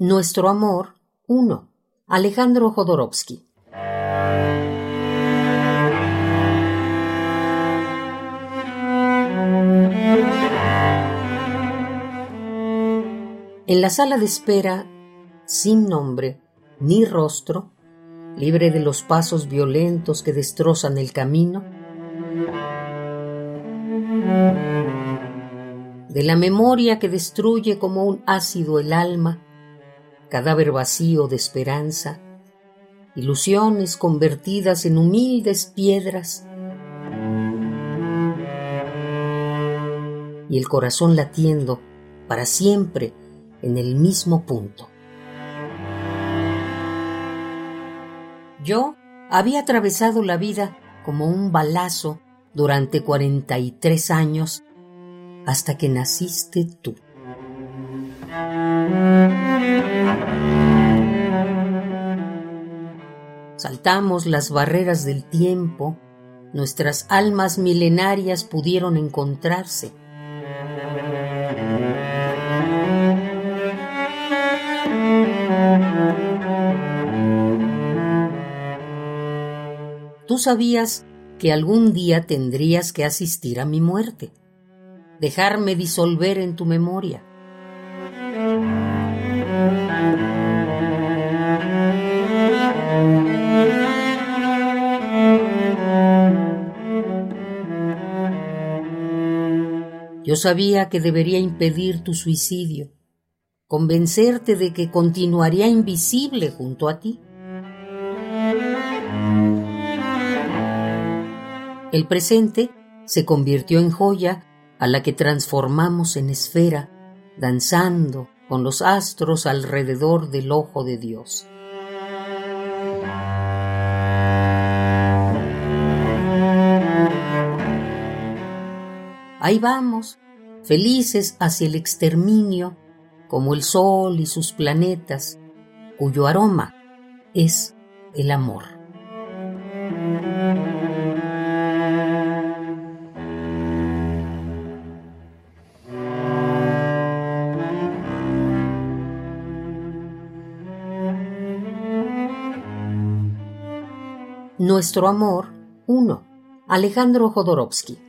Nuestro amor 1. Alejandro Jodorowsky. En la sala de espera, sin nombre ni rostro, libre de los pasos violentos que destrozan el camino, de la memoria que destruye como un ácido el alma, cadáver vacío de esperanza, ilusiones convertidas en humildes piedras, y el corazón latiendo para siempre en el mismo punto. Yo había atravesado la vida como un balazo durante 43 años hasta que naciste tú. Saltamos las barreras del tiempo, nuestras almas milenarias pudieron encontrarse. Tú sabías que algún día tendrías que asistir a mi muerte dejarme disolver en tu memoria. Yo sabía que debería impedir tu suicidio, convencerte de que continuaría invisible junto a ti. El presente se convirtió en joya a la que transformamos en esfera, danzando con los astros alrededor del ojo de Dios. Ahí vamos, felices hacia el exterminio, como el Sol y sus planetas, cuyo aroma es el amor. Nuestro amor 1. Alejandro Jodorowsky.